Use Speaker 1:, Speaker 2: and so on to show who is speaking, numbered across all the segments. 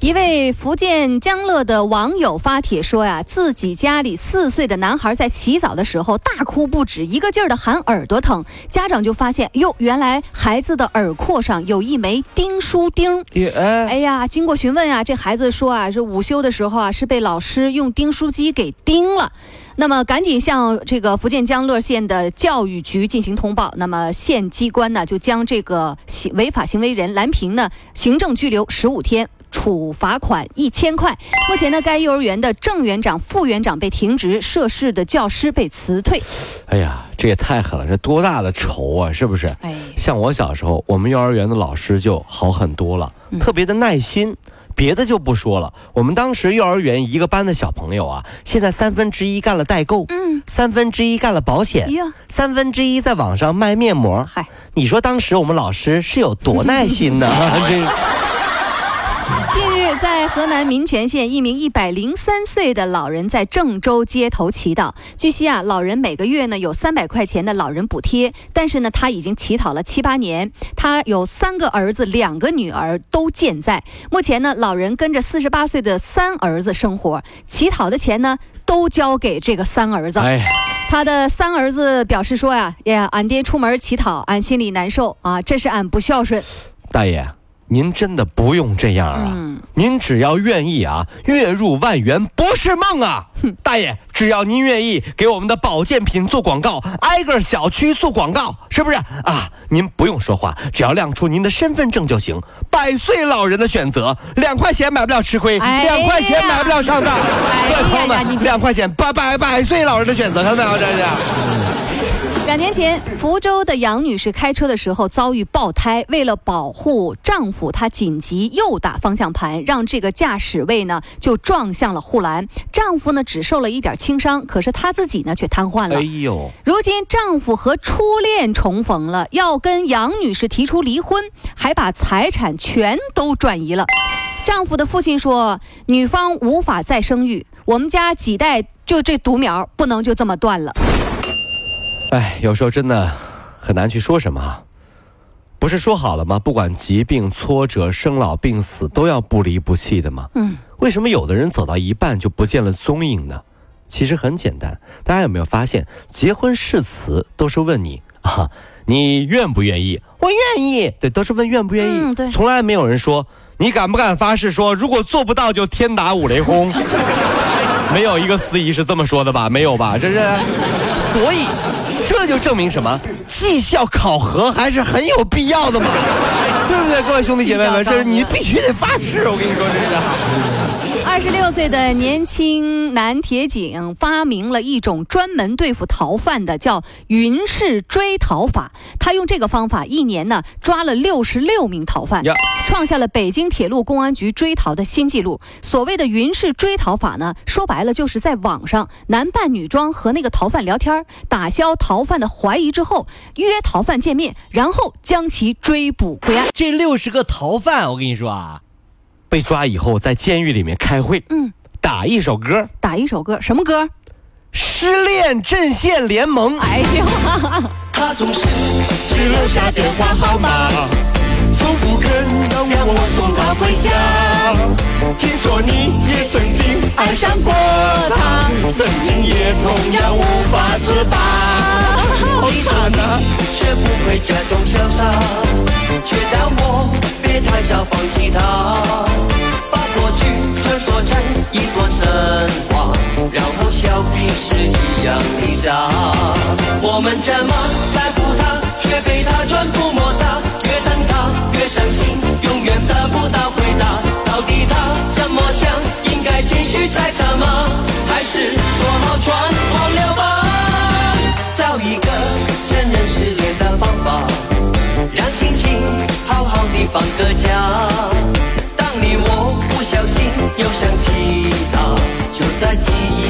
Speaker 1: 一位福建江乐的网友发帖说呀，自己家里四岁的男孩在洗澡的时候大哭不止，一个劲儿的喊耳朵疼。家长就发现，哟，原来孩子的耳廓上有一枚钉书钉。哎呀，经过询问啊，这孩子说啊，是午休的时候啊，是被老师用钉书机给钉了。那么赶紧向这个福建江乐县的教育局进行通报。那么县机关呢，就将这个行违法行为人蓝平呢行政拘留十五天。处罚款一千块。目前呢，该幼儿园的正园长、副园长被停职，涉事的教师被辞退。
Speaker 2: 哎呀，这也太狠了！这多大的仇啊，是不是？哎，像我小时候，我们幼儿园的老师就好很多了，特别的耐心。别的就不说了，我们当时幼儿园一个班的小朋友啊，现在三分之一干了代购，嗯，三分之一干了保险，三分之一在网上卖面膜。嗨，你说当时我们老师是有多耐心呢？这。
Speaker 1: 在河南民权县，一名一百零三岁的老人在郑州街头祈祷。据悉啊，老人每个月呢有三百块钱的老人补贴，但是呢，他已经乞讨了七八年。他有三个儿子，两个女儿都健在。目前呢，老人跟着四十八岁的三儿子生活，乞讨的钱呢都交给这个三儿子。他的三儿子表示说呀：“呀，俺爹出门乞讨，俺心里难受啊，这是俺不孝顺。”
Speaker 2: 大爷。您真的不用这样啊！您只要愿意啊，月入万元不是梦啊！大爷，只要您愿意给我们的保健品做广告，挨个小区做广告，是不是啊？您不用说话，只要亮出您的身份证就行。百岁老人的选择，两块钱买不了吃亏，两块钱买不了上当。各位朋友们，两块钱，百百百岁老人的选择，看到没有？这是。
Speaker 1: 两年前，福州的杨女士开车的时候遭遇爆胎，为了保护丈夫，她紧急右打方向盘，让这个驾驶位呢就撞向了护栏。丈夫呢只受了一点轻伤，可是她自己呢却瘫痪了。哎呦！如今丈夫和初恋重逢了，要跟杨女士提出离婚，还把财产全都转移了。丈夫的父亲说：“女方无法再生育，我们家几代就这独苗不能就这么断了。”
Speaker 2: 哎，有时候真的很难去说什么啊！不是说好了吗？不管疾病、挫折、生老病死，都要不离不弃的吗？嗯。为什么有的人走到一半就不见了踪影呢？其实很简单，大家有没有发现，结婚誓词都是问你啊，你愿不愿意？我愿意。对，都是问愿不愿意。嗯，对。从来没有人说你敢不敢发誓说，如果做不到就天打五雷轰。没有一个司仪是这么说的吧？没有吧？这是，所以。这就证明什么？绩效考核还是很有必要的嘛，对不对？各位兄弟姐妹们，这是你必须得发誓，我跟你说这是。
Speaker 1: 二十六岁的年轻男铁警发明了一种专门对付逃犯的，叫云式追逃法。他用这个方法，一年呢抓了六十六名逃犯，创下了北京铁路公安局追逃的新纪录。所谓的云式追逃法呢，说白了就是在网上男扮女装和那个逃犯聊天，打消逃犯的怀疑之后，约逃犯见面，然后将其追捕归案。
Speaker 3: 这六十个逃犯，我跟你说啊。
Speaker 2: 被抓以后，在监狱里面开会，嗯，打一首歌，
Speaker 1: 打一首歌，什么歌？
Speaker 2: 失恋阵线联盟。哎呀，他总是只留下电话号码，从不肯让我送他回家。听说你也曾经爱上过他，曾经也同样无法自拔。你说你学不会假装潇洒，却叫我别太早放弃他。把过去穿梭成一段神话，然后笑彼此一样的傻。我们怎么在乎他，却被他全部抹杀。越等他越伤心，永远得不到回答。到底他怎么想？应该继续猜测吗？还是说好全忘了吧？又想起他，就在记忆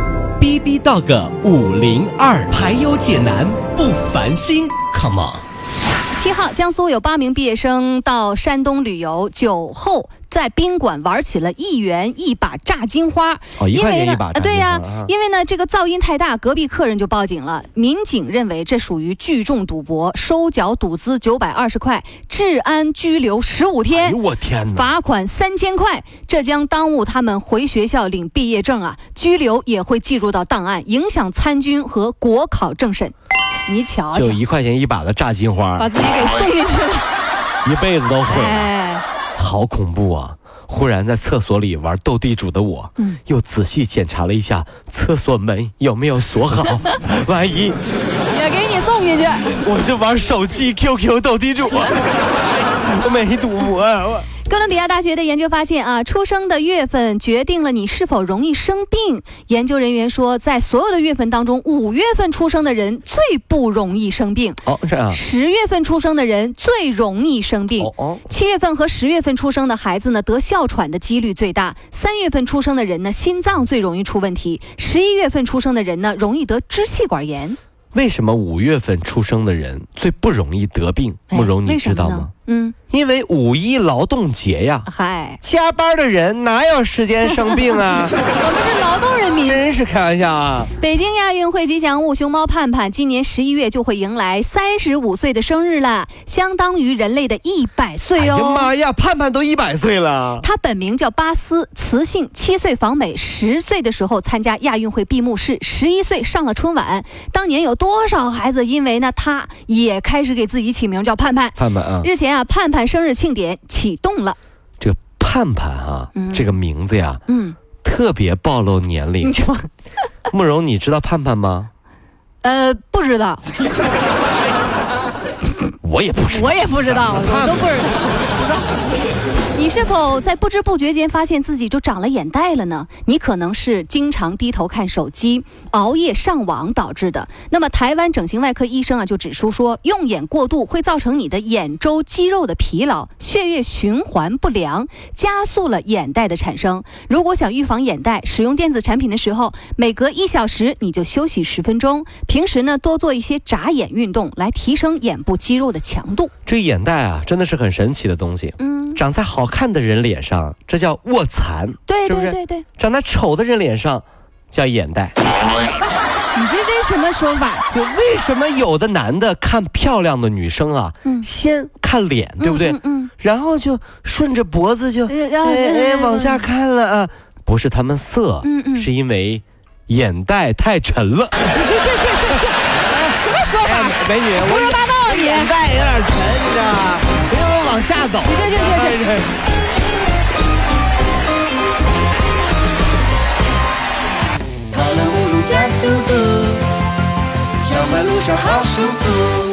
Speaker 4: B B Dog 五零二，排忧解难不烦心，Come on。
Speaker 1: 七号，江苏有八名毕业生到山东旅游，酒后在宾馆玩起了一元一把炸金花。
Speaker 2: 哦，一块钱一把
Speaker 1: 呃，对呀，因为呢这个噪音太大，隔壁客人就报警了。民警认为这属于聚众赌博，收缴赌资九百二十块，治安拘留十五天。
Speaker 2: 我天哪！
Speaker 1: 罚款三千块，这将耽误他们回学校领毕业证啊！拘留也会记入到档案，影响参军和国考政审。你瞧瞧，
Speaker 2: 就一块钱一把的炸金花，
Speaker 1: 把自己给送进去了，
Speaker 2: 一辈子都毁了，好恐怖啊！忽然在厕所里玩斗地主的我，嗯，又仔细检查了一下厕所门有没有锁好，万一
Speaker 1: 也给你送进去。
Speaker 2: 我是玩手机 QQ 斗地主，我没赌啊。
Speaker 1: 哥伦比亚大学的研究发现啊，出生的月份决定了你是否容易生病。研究人员说，在所有的月份当中，五月份出生的人最不容易生病。
Speaker 2: 哦，这样。
Speaker 1: 十月份出生的人最容易生病。哦哦。七月份和十月份出生的孩子呢，得哮喘的几率最大。三月份出生的人呢，心脏最容易出问题。十一月份出生的人呢，容易得支气管炎。
Speaker 2: 为什么五月份出生的人最不容易得病？慕容，你知道吗？嗯，因为五一劳动节呀。嗨，加班的人哪有时间生病啊？
Speaker 1: 我们是劳动人民，
Speaker 2: 真是开玩笑啊！
Speaker 1: 北京亚运会吉祥物熊猫盼盼，今年十一月就会迎来三十五岁的生日了，相当于人类的一百岁哦。
Speaker 2: 哎呀妈呀，盼盼都一百岁了！
Speaker 1: 他本名叫巴斯，雌性，七岁访美，十岁的时候参加亚运会闭幕式，十一岁上了春晚。当年有多少孩子因为呢，他也开始给自己起名叫盼盼。
Speaker 2: 盼盼啊！
Speaker 1: 日前啊。盼盼生日庆典启动了，
Speaker 2: 这个盼盼啊，这个名字呀，嗯，特别暴露年龄。慕容，你知道盼盼吗？
Speaker 1: 呃，不知道。
Speaker 2: 我也不知道，
Speaker 1: 我也不知道，我都不知道。你是否在不知不觉间发现自己就长了眼袋了呢？你可能是经常低头看手机、熬夜上网导致的。那么，台湾整形外科医生啊就指出说，用眼过度会造成你的眼周肌肉的疲劳、血液循环不良，加速了眼袋的产生。如果想预防眼袋，使用电子产品的时候，每隔一小时你就休息十分钟。平时呢，多做一些眨眼运动，来提升眼部肌肉的强度。
Speaker 2: 这眼袋啊，真的是很神奇的东西。嗯，长在好。看的人脸上，这叫卧蚕，
Speaker 1: 对对对对。
Speaker 2: 长得丑的人脸上，叫眼袋。
Speaker 1: 你这这什么说法？
Speaker 2: 为什么有的男的看漂亮的女生啊，先看脸，对不对？嗯。然后就顺着脖子就哎哎往下看了啊，不是他们色，嗯嗯，是因为眼袋太沉了。去
Speaker 1: 去去去去去！什么说法？
Speaker 2: 美女，
Speaker 1: 胡说八道！
Speaker 2: 眼袋有点沉，你知道吗？往下走，
Speaker 1: 去去去去。跑了五路加速度，上班路上好舒服。